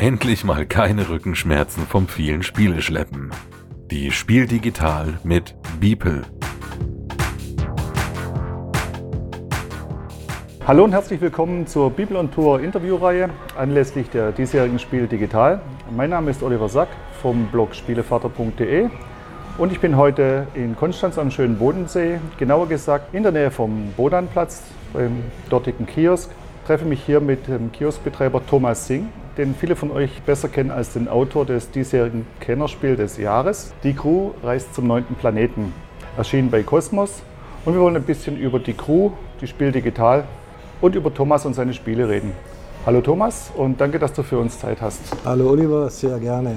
Endlich mal keine Rückenschmerzen vom vielen Spieleschleppen. Die Spiel digital mit Beeple. Hallo und herzlich willkommen zur Bibel on Tour Interviewreihe anlässlich der diesjährigen Spiel Digital. Mein Name ist Oliver Sack vom Blog Spielevater.de und ich bin heute in Konstanz am schönen Bodensee, genauer gesagt in der Nähe vom Bodanplatz beim dortigen Kiosk. Ich treffe mich hier mit dem Kioskbetreiber Thomas Singh, den viele von euch besser kennen als den Autor des diesjährigen Kennerspiel des Jahres. Die Crew reist zum neunten Planeten, erschienen bei Cosmos. Und wir wollen ein bisschen über die Crew, die Spiel digital und über Thomas und seine Spiele reden. Hallo Thomas und danke, dass du für uns Zeit hast. Hallo Oliver, sehr gerne.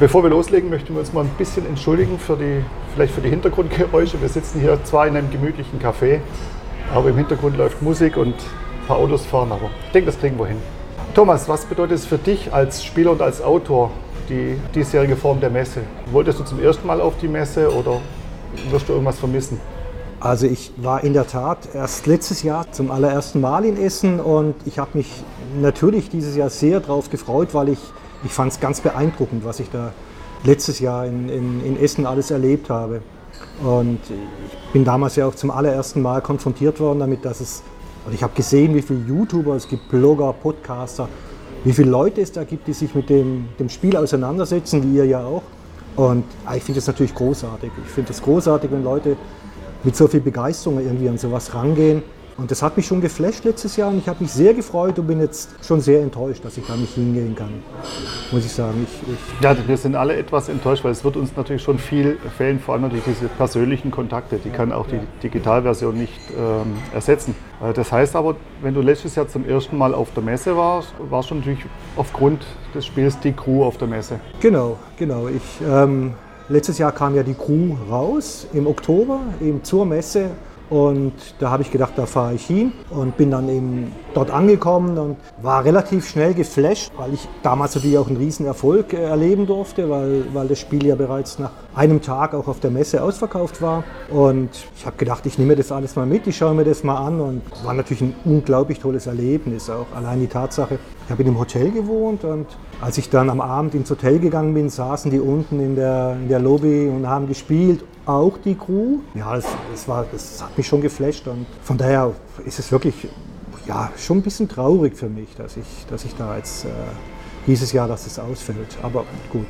Bevor wir loslegen, möchten wir uns mal ein bisschen entschuldigen für die, vielleicht für die Hintergrundgeräusche. Wir sitzen hier zwar in einem gemütlichen Café, aber im Hintergrund läuft Musik und ein paar Autos fahren, aber ich denke, das kriegen wir hin. Thomas, was bedeutet es für dich als Spieler und als Autor, die diesjährige Form der Messe? Wolltest du zum ersten Mal auf die Messe oder wirst du irgendwas vermissen? Also ich war in der Tat erst letztes Jahr zum allerersten Mal in Essen und ich habe mich natürlich dieses Jahr sehr darauf gefreut, weil ich, ich fand es ganz beeindruckend, was ich da letztes Jahr in, in, in Essen alles erlebt habe. Und ich bin damals ja auch zum allerersten Mal konfrontiert worden damit, dass es, und ich habe gesehen, wie viele YouTuber, es gibt Blogger, Podcaster, wie viele Leute es da gibt, die sich mit dem, dem Spiel auseinandersetzen, wie ihr ja auch. Und ich finde das natürlich großartig. Ich finde es großartig, wenn Leute mit so viel Begeisterung irgendwie an sowas rangehen. Und das hat mich schon geflasht letztes Jahr und ich habe mich sehr gefreut und bin jetzt schon sehr enttäuscht, dass ich da nicht hingehen kann, muss ich sagen. Ich, ich ja, wir sind alle etwas enttäuscht, weil es wird uns natürlich schon viel fehlen, vor allem natürlich diese persönlichen Kontakte, die kann auch die Digitalversion nicht ähm, ersetzen. Äh, das heißt aber, wenn du letztes Jahr zum ersten Mal auf der Messe warst, warst du natürlich aufgrund des Spiels die Crew auf der Messe. Genau, genau. Ich ähm, Letztes Jahr kam ja die Crew raus im Oktober, eben zur Messe. Und da habe ich gedacht, da fahre ich hin und bin dann eben dort angekommen und war relativ schnell geflasht, weil ich damals natürlich auch einen riesen Erfolg äh, erleben durfte, weil, weil das Spiel ja bereits nach einem Tag auch auf der Messe ausverkauft war. Und ich habe gedacht, ich nehme das alles mal mit, ich schaue mir das mal an und war natürlich ein unglaublich tolles Erlebnis auch. Allein die Tatsache, ich habe in einem Hotel gewohnt und als ich dann am Abend ins Hotel gegangen bin, saßen die unten in der, in der Lobby und haben gespielt, auch die Crew. Ja, das, das, war, das hat mich schon geflasht und von daher ist es wirklich ja, schon ein bisschen traurig für mich, dass ich, dass ich da jetzt äh, dieses Jahr, dass es ausfällt. Aber gut.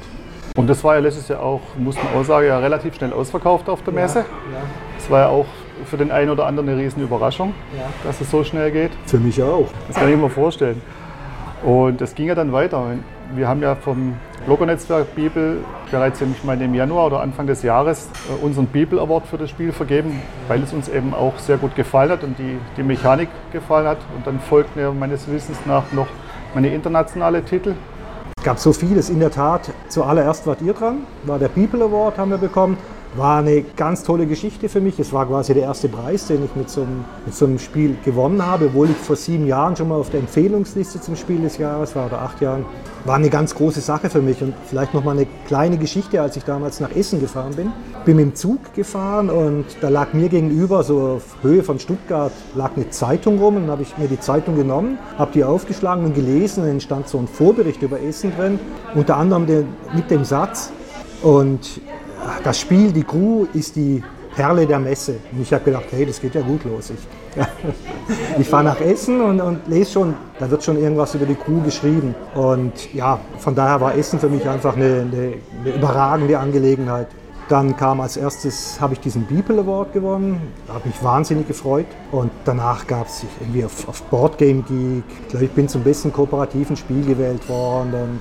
Und das war ja letztes Jahr auch, muss man auch sagen, ja relativ schnell ausverkauft auf der Messe. Ja, ja. Das war ja auch für den einen oder anderen eine riesen Überraschung, ja. dass es so schnell geht. Für mich auch. Das kann ich mir vorstellen. Und es ging ja dann weiter. Wir haben ja vom Blogger-Netzwerk Bibel bereits ich meine, im Januar oder Anfang des Jahres äh, unseren Bibel Award für das Spiel vergeben, weil es uns eben auch sehr gut gefallen hat und die, die Mechanik gefallen hat. Und dann folgten ja meines Wissens nach noch meine internationale Titel. Es gab so vieles, in der Tat. Zuallererst wart ihr dran, war der People Award, haben wir bekommen. War eine ganz tolle Geschichte für mich. Es war quasi der erste Preis, den ich mit so, einem, mit so einem Spiel gewonnen habe, obwohl ich vor sieben Jahren schon mal auf der Empfehlungsliste zum Spiel des Jahres war oder acht Jahren. War eine ganz große Sache für mich und vielleicht noch mal eine kleine Geschichte, als ich damals nach Essen gefahren bin. Bin mit dem Zug gefahren und da lag mir gegenüber, so auf Höhe von Stuttgart, lag eine Zeitung rum und dann habe ich mir die Zeitung genommen, habe die aufgeschlagen und gelesen und dann stand so ein Vorbericht über Essen drin, unter anderem mit dem Satz und das Spiel, die Crew, ist die Perle der Messe. Und ich habe gedacht, hey, das geht ja gut los. Ich, ich fahre nach Essen und, und, lese schon, da wird schon irgendwas über die Crew geschrieben. Und ja, von daher war Essen für mich einfach eine, eine, eine überragende Angelegenheit. Dann kam als erstes, habe ich diesen Beeple Award gewonnen, habe mich wahnsinnig gefreut. Und danach gab es irgendwie auf, auf Boardgame Geek, ich glaube, ich bin zum besten kooperativen Spiel gewählt worden. Und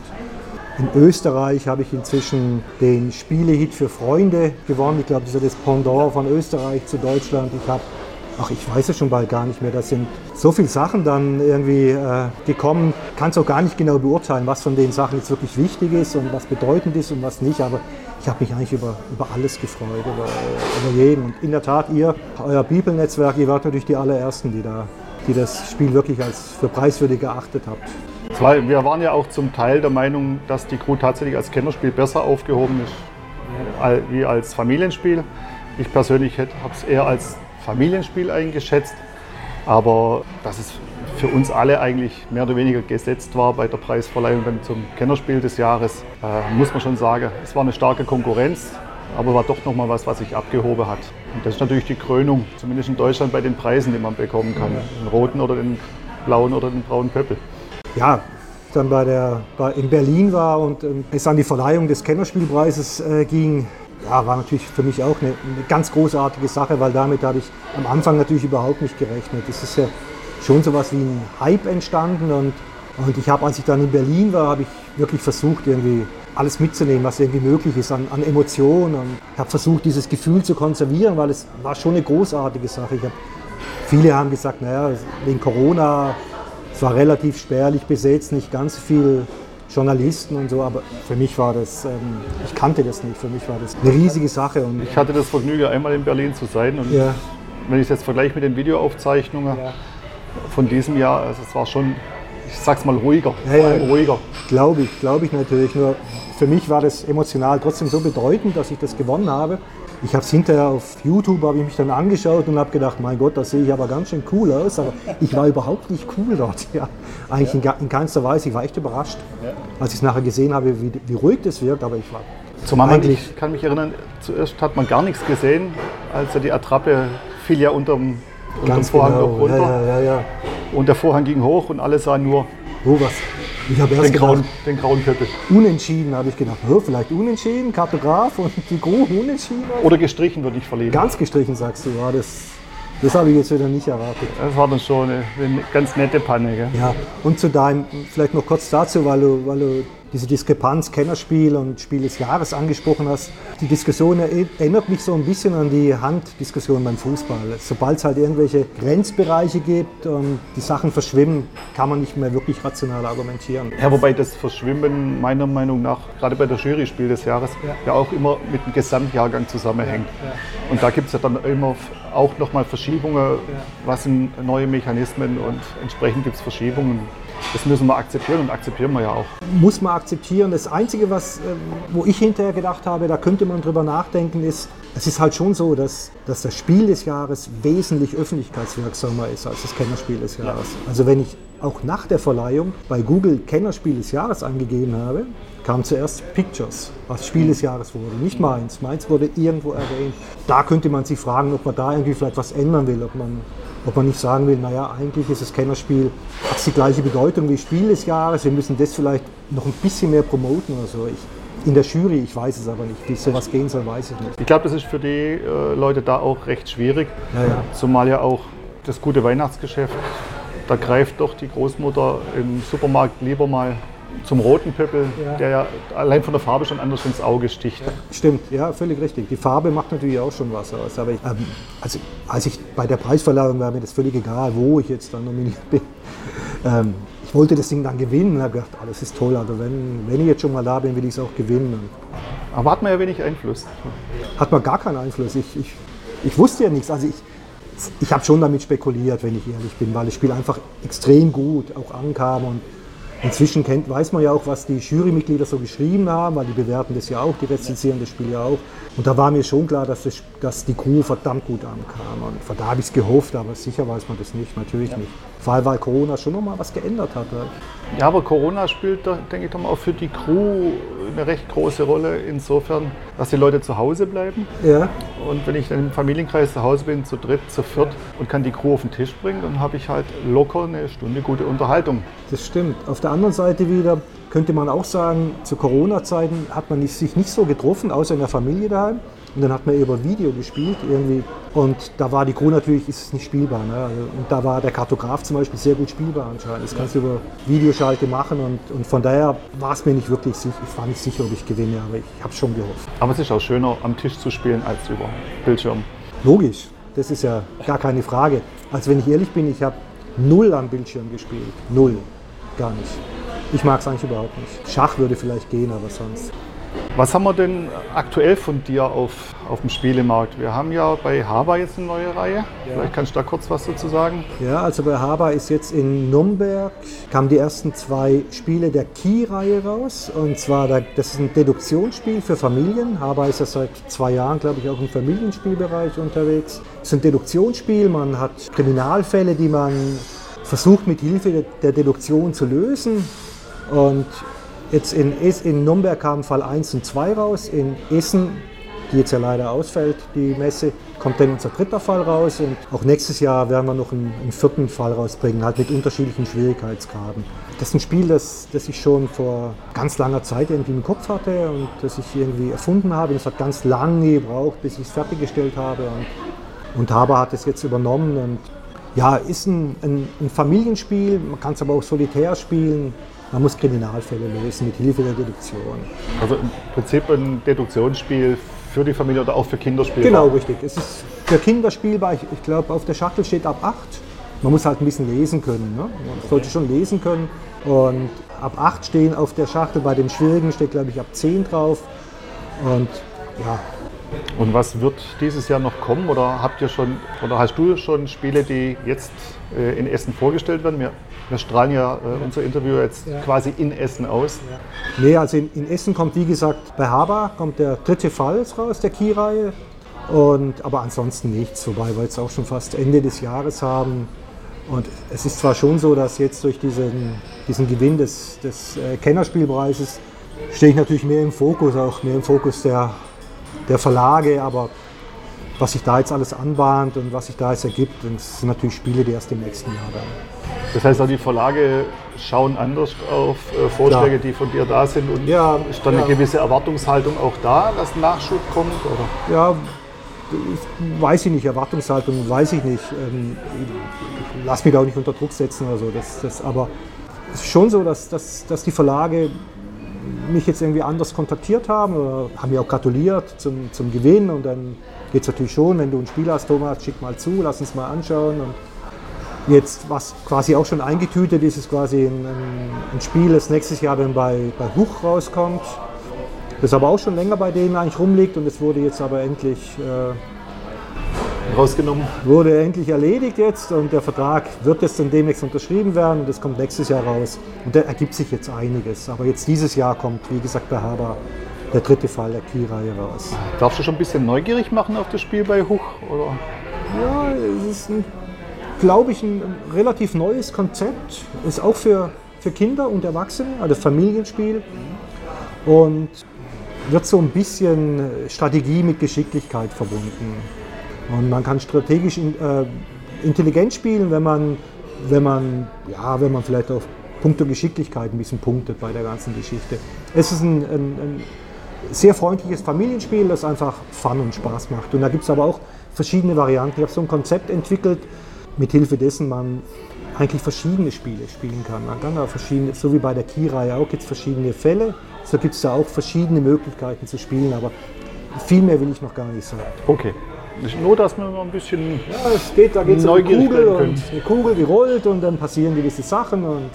in Österreich habe ich inzwischen den Spielehit für Freunde gewonnen. Ich glaube, das ist das Pendant von Österreich zu Deutschland. Ich habe, ach, ich weiß es schon bald gar nicht mehr. Da sind so viele Sachen dann irgendwie äh, gekommen. Kann es auch gar nicht genau beurteilen, was von den Sachen jetzt wirklich wichtig ist und was bedeutend ist und was nicht. Aber ich habe mich eigentlich über, über alles gefreut, über, über jeden. Und in der Tat, ihr, euer Bibelnetzwerk, ihr wart natürlich die allerersten, die da die das Spiel wirklich als für preiswürdig erachtet habt. Wir waren ja auch zum Teil der Meinung, dass die Crew tatsächlich als Kennerspiel besser aufgehoben ist wie als Familienspiel. Ich persönlich habe es eher als Familienspiel eingeschätzt. Aber dass es für uns alle eigentlich mehr oder weniger gesetzt war bei der Preisverleihung zum Kennerspiel des Jahres, äh, muss man schon sagen, es war eine starke Konkurrenz, aber war doch nochmal was, was sich abgehoben hat. Und das ist natürlich die Krönung, zumindest in Deutschland bei den Preisen, die man bekommen kann. Den roten oder den blauen oder den braunen Pöppel. Ja, dann bei der, bei, in Berlin war und ähm, es an die Verleihung des Kennerspielpreises äh, ging, ja, war natürlich für mich auch eine, eine, ganz großartige Sache, weil damit habe ich am Anfang natürlich überhaupt nicht gerechnet. Es ist ja schon so was wie ein Hype entstanden und, und ich habe, als ich dann in Berlin war, habe ich wirklich versucht, irgendwie alles mitzunehmen, was irgendwie möglich ist an, an Emotionen. Ich habe versucht, dieses Gefühl zu konservieren, weil es war schon eine großartige Sache. Ich hab, viele haben gesagt, naja, wegen Corona, war relativ spärlich besetzt, nicht ganz viel Journalisten und so, aber für mich war das, ähm, ich kannte das nicht, für mich war das eine riesige Sache. Und ich hatte das Vergnügen, einmal in Berlin zu sein und ja. wenn ich es jetzt vergleiche mit den Videoaufzeichnungen ja. von diesem Jahr, also es war schon, ich sag's mal, ruhiger. Ja, ja, ruhiger. Glaube ich, glaube ich natürlich. Nur für mich war das emotional trotzdem so bedeutend, dass ich das gewonnen habe. Ich habe es hinterher auf YouTube, habe ich mich dann angeschaut und habe gedacht, mein Gott, das sehe ich aber ganz schön cool aus. Aber ich war überhaupt nicht cool dort. Ja. Eigentlich in, in keinster Weise. Ich war echt überrascht, als ich es nachher gesehen habe, wie, wie ruhig das wirkt. Aber ich war Zumal man, ich kann mich erinnern, zuerst hat man gar nichts gesehen, als er die Attrappe fiel ja unterm, unterm Vorhang genau. runter. Ja, ja, ja, und der Vorhang ging hoch und alle sahen nur, oh, was, ich habe erst den, gedacht, grauen, den grauen Köppel. Unentschieden habe ich gedacht, vielleicht unentschieden, Kartograf und die Crew unentschieden. Oder gestrichen würde ich verlieren. Ganz gestrichen sagst du, ja, das, das habe ich jetzt wieder nicht erwartet. Das war dann schon eine, eine ganz nette Panne. Gell? Ja, und zu deinem, vielleicht noch kurz dazu, weil du, weil du diese Diskrepanz Kennerspiel und Spiel des Jahres angesprochen hast. Die Diskussion erinnert mich so ein bisschen an die Handdiskussion beim Fußball. Sobald es halt irgendwelche Grenzbereiche gibt und die Sachen verschwimmen, kann man nicht mehr wirklich rational argumentieren. Ja, wobei das Verschwimmen meiner Meinung nach, gerade bei der Jury Spiel des Jahres, ja, ja auch immer mit dem Gesamtjahrgang zusammenhängt. Ja, ja. Und da gibt es ja dann immer auch nochmal Verschiebungen, was sind neue Mechanismen und entsprechend gibt es Verschiebungen. Das müssen wir akzeptieren und akzeptieren wir ja auch. Muss man akzeptieren. Das Einzige, was, äh, wo ich hinterher gedacht habe, da könnte man drüber nachdenken, ist, es ist halt schon so, dass, dass das Spiel des Jahres wesentlich öffentlichkeitswirksamer ist als das Kennerspiel des Jahres. Ja. Also wenn ich auch nach der Verleihung bei Google Kennerspiel des Jahres angegeben habe, kam zuerst Pictures, was Spiel des Jahres wurde, nicht meins. Meins wurde irgendwo erwähnt. Da könnte man sich fragen, ob man da irgendwie vielleicht was ändern will, ob man ob man nicht sagen will, naja, eigentlich ist das Kennerspiel, hat die gleiche Bedeutung wie Spiel des Jahres, wir müssen das vielleicht noch ein bisschen mehr promoten oder so. Ich, in der Jury, ich weiß es aber nicht. Wie sowas gehen soll, weiß ich nicht. Ich glaube, das ist für die äh, Leute da auch recht schwierig. Ja, ja. Zumal ja auch das gute Weihnachtsgeschäft, da greift doch die Großmutter im Supermarkt lieber mal zum roten Pöppel, ja. der ja allein von der Farbe schon anders ins Auge sticht. Ja, stimmt, ja, völlig richtig. Die Farbe macht natürlich auch schon was aus. Aber ich, ähm, also, als ich bei der Preisverleihung war mir das völlig egal, wo ich jetzt dann nominiert bin. Ähm, ich wollte das Ding dann gewinnen und habe gedacht, oh, das ist toll. Also wenn, wenn ich jetzt schon mal da bin, will ich es auch gewinnen. Aber hat man ja wenig Einfluss. Hat man gar keinen Einfluss. Ich, ich, ich wusste ja nichts. Also ich, ich habe schon damit spekuliert, wenn ich ehrlich bin, weil das Spiel einfach extrem gut auch ankam und Inzwischen kennt, weiß man ja auch, was die Jurymitglieder so geschrieben haben, weil die bewerten das ja auch, die rezensieren das Spiel ja auch. Und da war mir schon klar, dass, das, dass die Crew verdammt gut ankam. Und von da habe ich es gehofft, aber sicher weiß man das nicht, natürlich ja. nicht. Vor allem, weil Corona schon nochmal was geändert hat. Ja, aber Corona spielt, denke ich, doch mal auch für die Crew eine recht große Rolle, insofern, dass die Leute zu Hause bleiben. Ja. Und wenn ich dann im Familienkreis zu Hause bin, zu dritt, zu viert und kann die Crew auf den Tisch bringen, dann habe ich halt locker eine Stunde gute Unterhaltung. Das stimmt. Auf der anderen Seite wieder könnte man auch sagen, zu Corona-Zeiten hat man sich nicht so getroffen, außer in der Familie daheim. Und dann hat man über Video gespielt irgendwie. Und da war die Crew natürlich, ist es nicht spielbar. Ne? Also, und da war der Kartograf zum Beispiel sehr gut spielbar anscheinend. Das kannst du über Videoschalte machen. Und, und von daher war es mir nicht wirklich sicher. Ich war nicht sicher, ob ich gewinne, aber ich habe schon gehofft. Aber es ist auch schöner, am Tisch zu spielen, als über Bildschirm. Logisch, das ist ja gar keine Frage. Also wenn ich ehrlich bin, ich habe null am Bildschirm gespielt. Null. Gar nicht. Ich mag es eigentlich überhaupt nicht. Schach würde vielleicht gehen, aber sonst. Was haben wir denn aktuell von dir auf, auf dem Spielemarkt? Wir haben ja bei Haber jetzt eine neue Reihe. Ja. Vielleicht kannst du da kurz was dazu sagen. Ja, also bei Haber ist jetzt in Nürnberg, kamen die ersten zwei Spiele der Key-Reihe raus. Und zwar, das ist ein Deduktionsspiel für Familien. Haber ist ja seit zwei Jahren, glaube ich, auch im Familienspielbereich unterwegs. Es ist ein Deduktionsspiel, man hat Kriminalfälle, die man versucht mit Hilfe der Deduktion zu lösen. Und Jetzt in, in Nürnberg kamen Fall 1 und 2 raus. In Essen, die jetzt ja leider ausfällt, die Messe, kommt dann unser dritter Fall raus. Und auch nächstes Jahr werden wir noch einen, einen vierten Fall rausbringen, halt mit unterschiedlichen Schwierigkeitsgraden. Das ist ein Spiel, das, das ich schon vor ganz langer Zeit irgendwie im Kopf hatte und das ich irgendwie erfunden habe. Und es hat ganz lange gebraucht, bis ich es fertiggestellt habe. Und, und Haber hat es jetzt übernommen. Und ja, ist ein, ein, ein Familienspiel, man kann es aber auch solitär spielen. Man muss Kriminalfälle lösen mit Hilfe der Deduktion. Also im Prinzip ein Deduktionsspiel für die Familie oder auch für Kinder spielbar? Genau, richtig. Es ist für Kinder spielbar. Ich, ich glaube, auf der Schachtel steht ab 8. Man muss halt ein bisschen lesen können. Ne? Man sollte schon lesen können. Und ab 8 stehen auf der Schachtel. Bei dem Schwierigen steht, glaube ich, ab 10 drauf. Und ja. Und was wird dieses Jahr noch kommen? Oder habt ihr schon, oder hast du schon Spiele, die jetzt äh, in Essen vorgestellt werden? Wir wir strahlen ja äh, unser Interview jetzt ja. quasi in Essen aus. Ja. Nee, also in, in, Essen kommt, wie gesagt, bei Haber kommt der dritte Fall raus, der Key-Reihe. aber ansonsten nichts, wobei wir jetzt auch schon fast Ende des Jahres haben. Und es ist zwar schon so, dass jetzt durch diesen, diesen Gewinn des, des äh, Kennerspielpreises stehe ich natürlich mehr im Fokus, auch mehr im Fokus der, der Verlage, aber was sich da jetzt alles anbahnt und was sich da jetzt ergibt, das sind natürlich Spiele, die erst im nächsten Jahr dann das heißt auch die Verlage schauen anders auf äh, Vorschläge, ja. die von dir da sind und ja, ist dann ja. eine gewisse Erwartungshaltung auch da, dass Nachschub kommt? Oder? Ja, weiß ich nicht, Erwartungshaltung weiß ich nicht. Ähm, ich lass mich da auch nicht unter Druck setzen oder so. Das, das, aber es ist schon so, dass, dass, dass die Verlage mich jetzt irgendwie anders kontaktiert haben oder haben mir auch gratuliert zum, zum Gewinn und dann geht es natürlich schon, wenn du ein Spiel hast, Thomas, schick mal zu, lass uns mal anschauen. Und Jetzt, was quasi auch schon eingetütet ist, ist quasi ein, ein Spiel, das nächstes Jahr dann bei, bei Huch rauskommt. Das aber auch schon länger bei denen eigentlich rumliegt und es wurde jetzt aber endlich äh, rausgenommen. Wurde endlich erledigt jetzt und der Vertrag wird jetzt dann demnächst unterschrieben werden und das kommt nächstes Jahr raus. Und da ergibt sich jetzt einiges. Aber jetzt dieses Jahr kommt, wie gesagt, bei Haber der dritte Fall der Key-Reihe raus. Darfst du schon ein bisschen neugierig machen auf das Spiel bei Huch? Oder? Ja, es ist ein glaube ich, ein relativ neues Konzept. Ist auch für, für Kinder und Erwachsene, also Familienspiel. Und wird so ein bisschen Strategie mit Geschicklichkeit verbunden. Und man kann strategisch äh, intelligent spielen, wenn man, wenn man, ja, wenn man vielleicht auf Punkte Geschicklichkeit ein bisschen punktet bei der ganzen Geschichte. Es ist ein, ein, ein sehr freundliches Familienspiel, das einfach Fun und Spaß macht. Und da gibt es aber auch verschiedene Varianten. Ich habe so ein Konzept entwickelt, mit Hilfe dessen man eigentlich verschiedene Spiele spielen kann. Man kann da verschiedene, so wie bei der Key-Reihe auch, gibt es verschiedene Fälle, so gibt es da auch verschiedene Möglichkeiten zu spielen, aber viel mehr will ich noch gar nicht sagen. Okay. Nur, dass man mal ein bisschen ja, es geht, da geht es um eine Kugel, und eine Kugel, die rollt und dann passieren gewisse Sachen. Und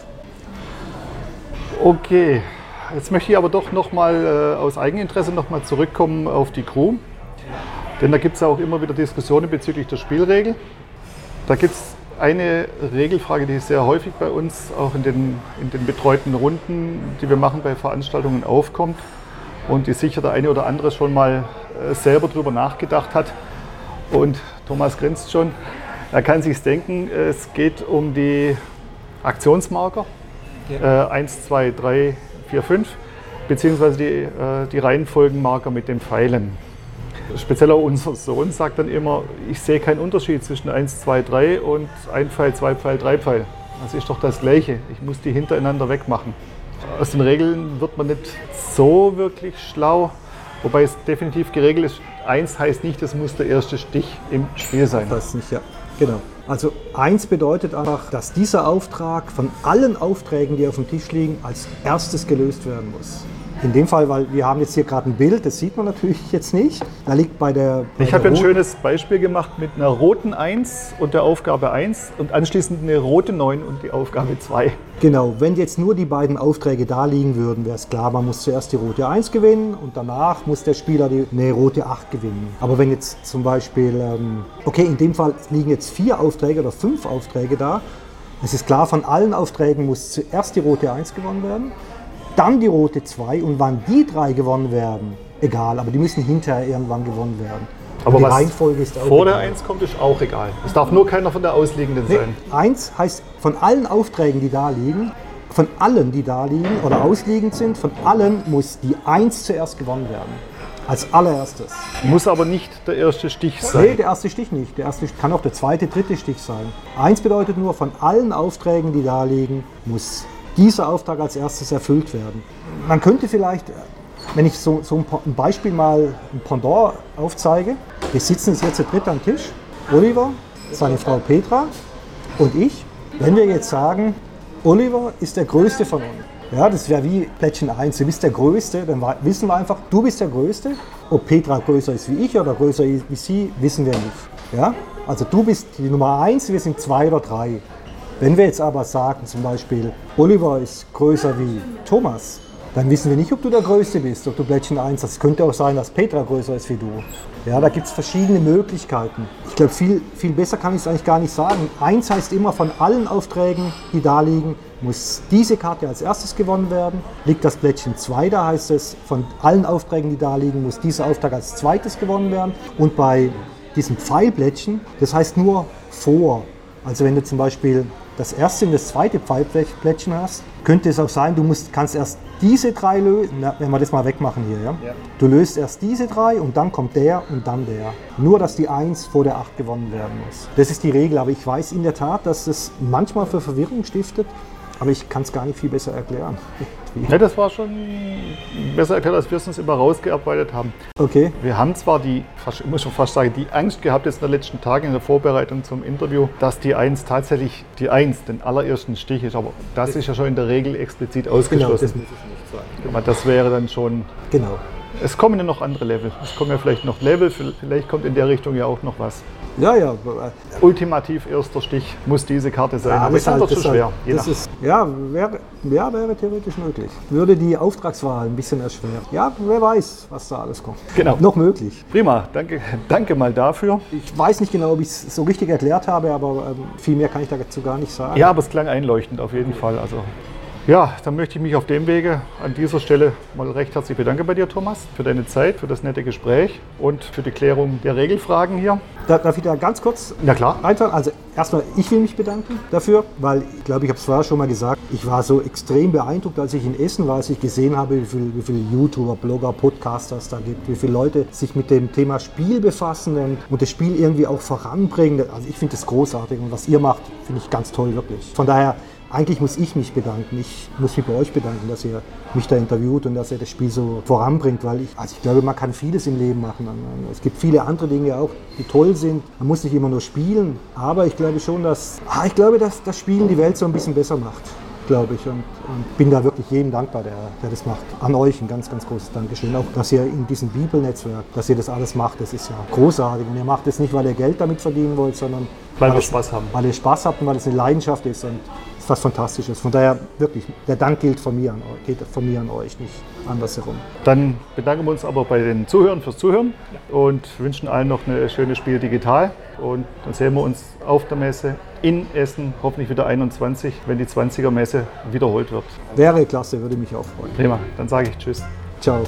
okay, jetzt möchte ich aber doch noch mal äh, aus Eigeninteresse noch mal zurückkommen auf die Crew. Denn da gibt es auch immer wieder Diskussionen bezüglich der Spielregel. Da gibt es eine Regelfrage, die sehr häufig bei uns auch in den, in den betreuten Runden, die wir machen bei Veranstaltungen, aufkommt und die sicher der eine oder andere schon mal äh, selber darüber nachgedacht hat. Und Thomas grinst schon. Er kann sich denken, es geht um die Aktionsmarker ja. äh, 1, 2, 3, 4, 5, beziehungsweise die, äh, die Reihenfolgenmarker mit den Pfeilen. Speziell auch unser Sohn sagt dann immer, ich sehe keinen Unterschied zwischen 1, 2, 3 und 1 Pfeil, 2 Pfeil, 3 Pfeil. Das ist doch das Gleiche. Ich muss die hintereinander wegmachen. Aus den Regeln wird man nicht so wirklich schlau, wobei es definitiv geregelt ist. 1 heißt nicht, es muss der erste Stich im Spiel sein. Das nicht, ja. Genau. Also 1 bedeutet einfach, dass dieser Auftrag von allen Aufträgen, die auf dem Tisch liegen, als erstes gelöst werden muss. In dem Fall, weil wir haben jetzt hier gerade ein Bild, das sieht man natürlich jetzt nicht. Da liegt bei der. Bei Ich habe ein schönes Beispiel gemacht mit einer roten 1 und der Aufgabe 1 und anschließend eine rote 9 und die Aufgabe 2. Genau, wenn jetzt nur die beiden Aufträge da liegen würden, wäre es klar, man muss zuerst die rote 1 gewinnen und danach muss der Spieler die eine rote 8 gewinnen. Aber wenn jetzt zum Beispiel, ähm, okay, in dem Fall liegen jetzt vier Aufträge oder fünf Aufträge da, es ist klar, von allen Aufträgen muss zuerst die rote 1 gewonnen werden, dann die rote 2 und wann die drei gewonnen werden, egal, aber die müssen hinterher irgendwann gewonnen werden. Aber die was Reihenfolge ist auch Vor der egal. 1 kommt, ist auch egal. Es darf nur keiner von der ausliegenden sein. Eins heißt, von allen Aufträgen, die da liegen, von allen, die da liegen oder ausliegend sind, von allen muss die Eins zuerst gewonnen werden. Als allererstes. Muss aber nicht der erste Stich Nee, sein. der erste Stich nicht. Der erste kann auch der zweite, dritte Stich sein. Eins bedeutet nur, von allen Aufträgen, die da liegen, muss dieser Auftrag als erstes erfüllt werden. Man könnte vielleicht, wenn ich so, so ein Beispiel mal ein Pendant aufzeige, wir sitzen jetzt zu dritt am Tisch, Oliver, seine Frau Petra und ich. Wenn wir jetzt sagen, Oliver ist der Größte von uns. Ja, das wäre wie Plättchen 1. Du bist der Größte, dann wissen wir einfach, du bist der Größte. Ob Petra größer ist wie ich oder größer ist wie sie, wissen wir nicht. Ja? Also du bist die Nummer 1, wir sind zwei oder drei. Wenn wir jetzt aber sagen, zum Beispiel, Oliver ist größer wie Thomas, dann wissen wir nicht, ob du der Größte bist, ob du Plättchen 1 hast. Es könnte auch sein, dass Petra größer ist wie du. Ja, da gibt es verschiedene Möglichkeiten. Ich glaube, viel, viel besser kann ich es eigentlich gar nicht sagen. Eins heißt immer, von allen Aufträgen, die da liegen, muss diese Karte als erstes gewonnen werden. Liegt das Plättchen 2 da, heißt es, von allen Aufträgen, die da liegen, muss dieser Auftrag als zweites gewonnen werden. Und bei diesem Pfeilplättchen, das heißt nur vor. Also wenn du zum Beispiel das erste und das zweite Pfeilplättchen hast, könnte es auch sein, du musst, kannst erst diese drei lösen, wenn wir das mal wegmachen hier, ja? Du löst erst diese drei und dann kommt der und dann der. Nur, dass die 1 vor der 8 gewonnen werden muss. Das ist die Regel, aber ich weiß in der Tat, dass es manchmal für Verwirrung stiftet, aber ich kann es gar nicht viel besser erklären. Ja, das war schon besser erklärt, als wir es uns immer rausgearbeitet haben. Okay, Wir haben zwar die, ich muss schon fast sagen, die Angst gehabt jetzt in den letzten Tagen in der Vorbereitung zum Interview, dass die 1 tatsächlich die 1, den allerersten Stich ist, aber das ist ja schon in der Regel explizit genau, das ausgeschlossen. muss es nicht sein. Aber das wäre dann schon, Genau. Es kommen ja noch andere Level. Es kommen ja vielleicht noch Level, vielleicht kommt in der Richtung ja auch noch was. Ja, ja. Ultimativ erster Stich muss diese Karte sein, aber das ist dann doch zu das schwer. halt- das nach- ist, ja, wäre, ja, wäre theoretisch möglich. Würde die Auftragswahl ein bisschen erschweren. Ja, wer weiß, was da alles kommt. Genau. Noch möglich. Prima, danke, danke mal dafür. Ich weiß nicht genau, ob ich es so richtig erklärt habe, aber ähm, viel mehr kann ich dazu gar nicht sagen. Ja, aber es klang einleuchtend auf jeden Fall. Also, ja, dann möchte ich mich auf dem Wege an dieser Stelle mal recht herzlich bedanken bei dir, Thomas, für deine Zeit, für das nette Gespräch und für die Klärung der Regelfragen hier. Da, darf ich da ganz kurz Na klar. eintragen? Also erstmal, ich will mich bedanken dafür, weil ich glaube, ich habe es vorher schon mal gesagt, ich war so extrem beeindruckt, als ich in Essen war, als ich gesehen habe, wie viele wie viele YouTuber, Blogger, Podcaster es da gibt, wie viele Leute sich mit dem Thema Spiel befassen und, und das Spiel irgendwie auch voranbringen. Also ich finde das großartig und was ihr macht, finde ich ganz toll, wirklich. Von daher, eigentlich muss ich mich bedanken. Ich muss mich bei euch bedanken, dass ihr mich da interviewt und dass ihr das Spiel so voranbringt, weil ich, also ich glaube, man kann vieles im Leben machen. Es gibt viele andere Dinge auch, die toll sind. Man muss nicht immer nur spielen, aber ich glaube schon, dass, ah, ich glaube, dass das Spielen die Welt so ein bisschen besser macht, glaube ich. Und, und bin da wirklich jedem dankbar, der, der das macht. An euch ein ganz, ganz großes Dankeschön. Auch, dass ihr in diesem Bibelnetzwerk, dass ihr das alles macht, das ist ja großartig. Und ihr macht es nicht, weil ihr Geld damit verdienen wollt, sondern Weil wir es- Spaß haben. Weil ihr Spaß habt und weil es eine Leidenschaft ist. Und ist was Fantastisches. Von daher wirklich, der Dank gilt von mir an euch, geht von mir an euch, nicht andersherum. Dann bedanken wir uns aber bei den Zuhörern fürs Zuhören und wünschen allen noch eine schöne Spiel digital. Und dann sehen wir uns auf der Messe in Essen, hoffentlich wieder 21, wenn die 20er Messe wiederholt wird. Wäre klasse, würde mich auch freuen. Prima, dann sage ich Tschüss. Ciao.